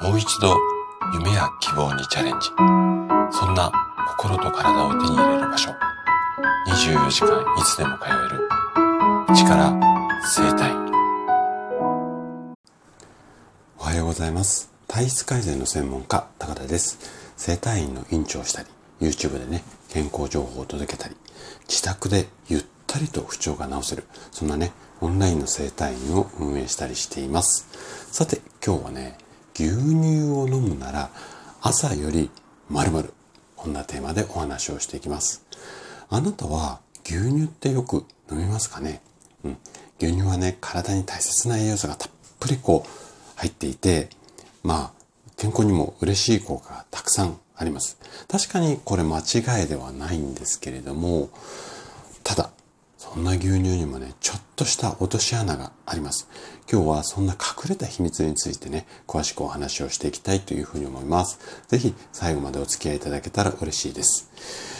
もう一度夢や希望にチャレンジ。そんな心と体を手に入れる場所。24時間いつでも通える。力生体。おはようございます。体質改善の専門家、高田です。生体院の院長をしたり、YouTube でね、健康情報を届けたり、自宅でゆったりと不調が治せる、そんなね、オンラインの生体院を運営したりしています。さて、今日はね、牛乳を飲むなら朝より〇〇こんなテーマでお話をしていきます。あなたは牛乳ってよく飲みますかね？うん。牛乳はね、体に大切な栄養素がたっぷりこう入っていて、まあ、健康にも嬉しい効果がたくさんあります。確かにこれ間違いではないんですけれども、ただ、そんな牛乳にもね、ちょっとした落とし穴があります。今日はそんな隠れた秘密についてね、詳しくお話をしていきたいというふうに思います。ぜひ最後までお付き合いいただけたら嬉しいです。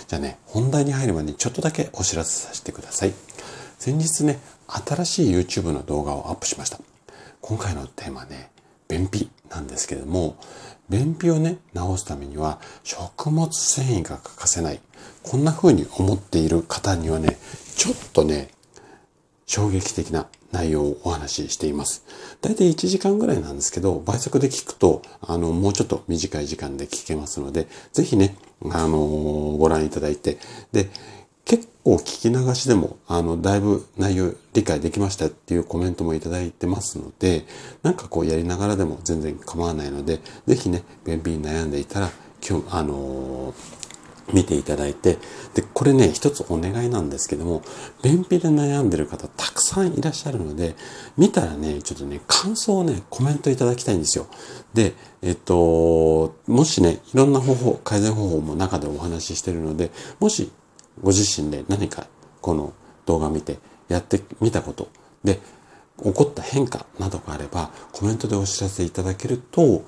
じゃあね、本題に入る前にちょっとだけお知らせさせてください。先日ね、新しい YouTube の動画をアップしました。今回のテーマね、便秘なんですけれども、便秘をね、治すためには食物繊維が欠かせない。こんな風に思っている方にはね、ちょっとね、衝撃的な内容をお話ししています。だいたい1時間ぐらいなんですけど、倍速で聞くと、あの、もうちょっと短い時間で聞けますので、ぜひね、あのご覧いただいて、で、結構聞き流しでも、あの、だいぶ内容理解できましたっていうコメントもいただいてますので、なんかこうやりながらでも全然構わないので、ぜひね、便秘に悩んでいたら、今日、あの見ていただいて、で、これね、一つお願いなんですけども、便秘で悩んでる方たくさんいらっしゃるので、見たらね、ちょっとね、感想をね、コメントいただきたいんですよ。で、えっと、もしね、いろんな方法、改善方法も中でお話ししてるので、もしご自身で何かこの動画見てやってみたことで起こった変化などがあればコメントでお知らせいただけると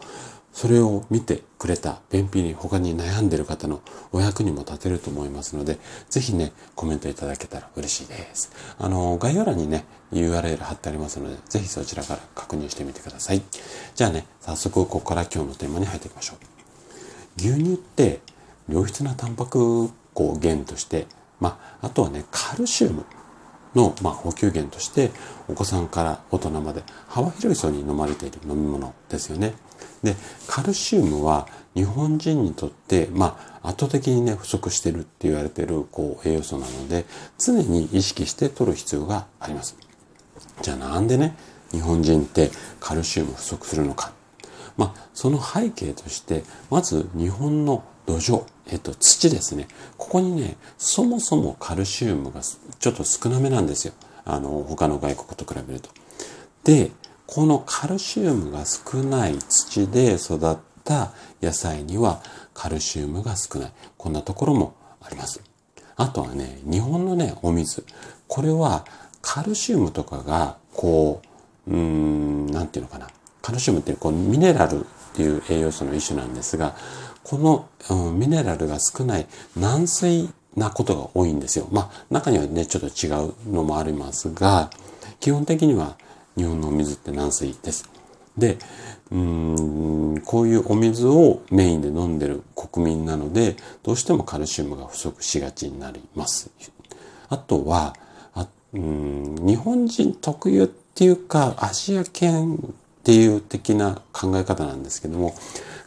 それを見てくれた便秘に他に悩んでる方のお役にも立てると思いますのでぜひねコメントいただけたら嬉しいです。あの概要欄にね URL 貼ってありますのでぜひそちらから確認してみてください。じゃあね早速ここから今日のテーマに入っていきましょう。牛乳って良質なタンパクこう源として、まあ、あとはね、カルシウム。の、まあ、補給源として、お子さんから大人まで幅広い層に飲まれている飲み物ですよね。で、カルシウムは日本人にとって、まあ、圧倒的にね、不足してるって言われてる、こう、栄養素なので、常に意識して取る必要があります。じゃあなんでね、日本人ってカルシウム不足するのか。まあ、その背景として、まず日本の土壌、えっと、土ですね。ここにね、そもそもカルシウムがちょっと少なめなんですよ。あの、他の外国と比べると。で、このカルシウムが少ない土で育った野菜にはカルシウムが少ない。こんなところもあります。あとはね、日本のね、お水。これはカルシウムとかが、こう、うーん、なんていうのかな。カルシウムってこうミネラルっていう栄養素の一種なんですが、この、うん、ミネラルが少ない軟水なことが多いんですよ。まあ、中にはね、ちょっと違うのもありますが、基本的には日本のお水って軟水です。で、うん、こういうお水をメインで飲んでる国民なので、どうしてもカルシウムが不足しがちになります。あとは、あうん、日本人特有っていうか、アジア圏っていう的な考え方なんですけども、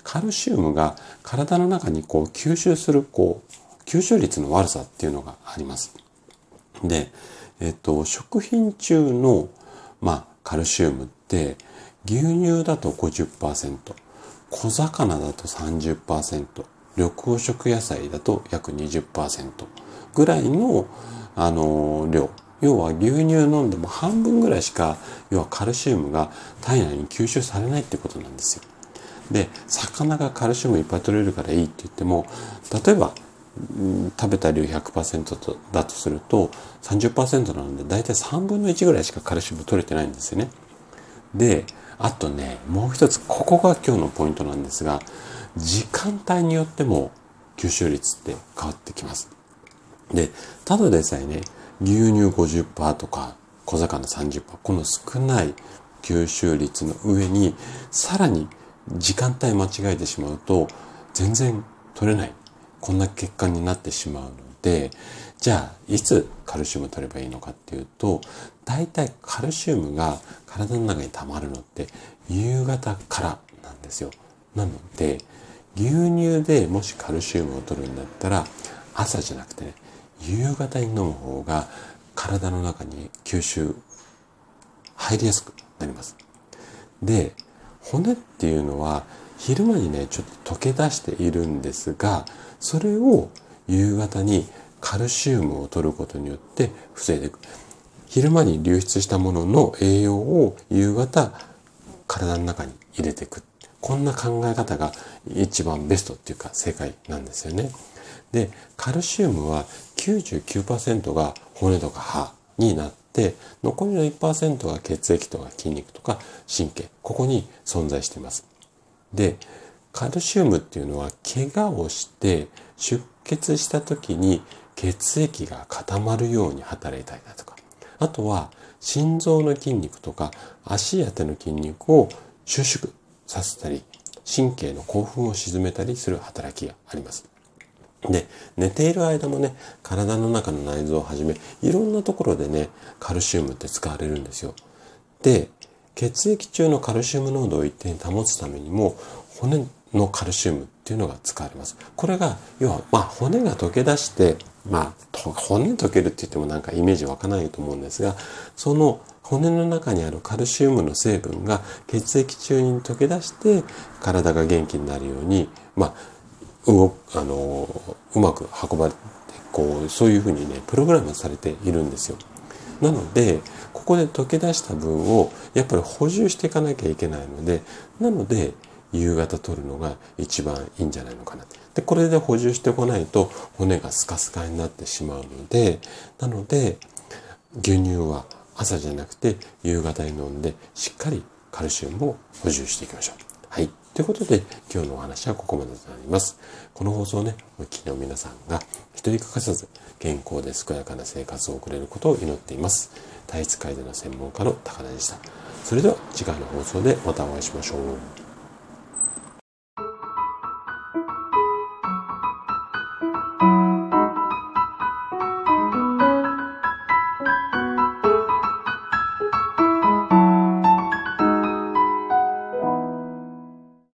カルシウムが体の中にこう吸収するこう吸収率の悪さっていうのがあります。で、えっと、食品中の、まあ、カルシウムって牛乳だと50%、小魚だと30%、緑黄色野菜だと約20%ぐらいの、あの、量。要は牛乳飲んでも半分ぐらいしか、要はカルシウムが体内に吸収されないってことなんですよ。で、魚がカルシウムいっぱい取れるからいいって言っても、例えば、食べた量100%とだとすると30%なので大体3分の1ぐらいしかカルシウム取れてないんですよね。で、あとね、もう一つ、ここが今日のポイントなんですが、時間帯によっても吸収率って変わってきます。で、ただでさえね、牛乳50%とか小魚30%、この少ない吸収率の上に、さらに時間帯間違えてしまうと全然取れない。こんな結果になってしまうので、じゃあ、いつカルシウム取ればいいのかっていうと、大体カルシウムが体の中に溜まるのって夕方からなんですよ。なので、牛乳でもしカルシウムを取るんだったら、朝じゃなくてね、夕方に飲む方が体の中に吸収入りやすくなります。で、骨っていうのは昼間にね、ちょっと溶け出しているんですが、それを夕方にカルシウムを取ることによって防いでいく。昼間に流出したものの栄養を夕方体の中に入れていく。こんな考え方が一番ベストっていうか正解なんですよね。で、カルシウムは99%が骨とか歯になって、残りの1%が血液とか筋肉とか神経、ここに存在しています。で、カルシウムっていうのは怪我をして出血した時に血液が固まるように働いたりだとか、あとは心臓の筋肉とか足当ての筋肉を収縮させたり、神経の興奮を鎮めたりする働きがあります。で、寝ている間もね、体の中の内臓をはじめ、いろんなところでね、カルシウムって使われるんですよ。で、血液中のカルシウム濃度を一定に保つためにも、骨のカルシウムっていうのが使われます。これが、要は、まあ、骨が溶け出して、まあ、骨溶けるって言ってもなんかイメージ湧かないと思うんですが、その骨の中にあるカルシウムの成分が血液中に溶け出して体が元気になるように、まあ、動あの、うまく運ばれて、こう、そういうふうにね、プログラムされているんですよ。なので、ここで溶け出した分をやっぱり補充していかなきゃいけないので、なので、夕方取るのが一番いいんじゃないのかな。で、これで補充してこないと骨がスカスカになってしまうので、なので、牛乳は朝じゃなくて夕方に飲んでしっかりカルシウムを補充していきましょう。はい。ということで今日のお話はここまでとなります。この放送ね、お聞きの皆さんが一人欠かさず健康で健やかな生活を送れることを祈っています。体質改善の専門家の高田でした。それでは次回の放送でまたお会いしましょう。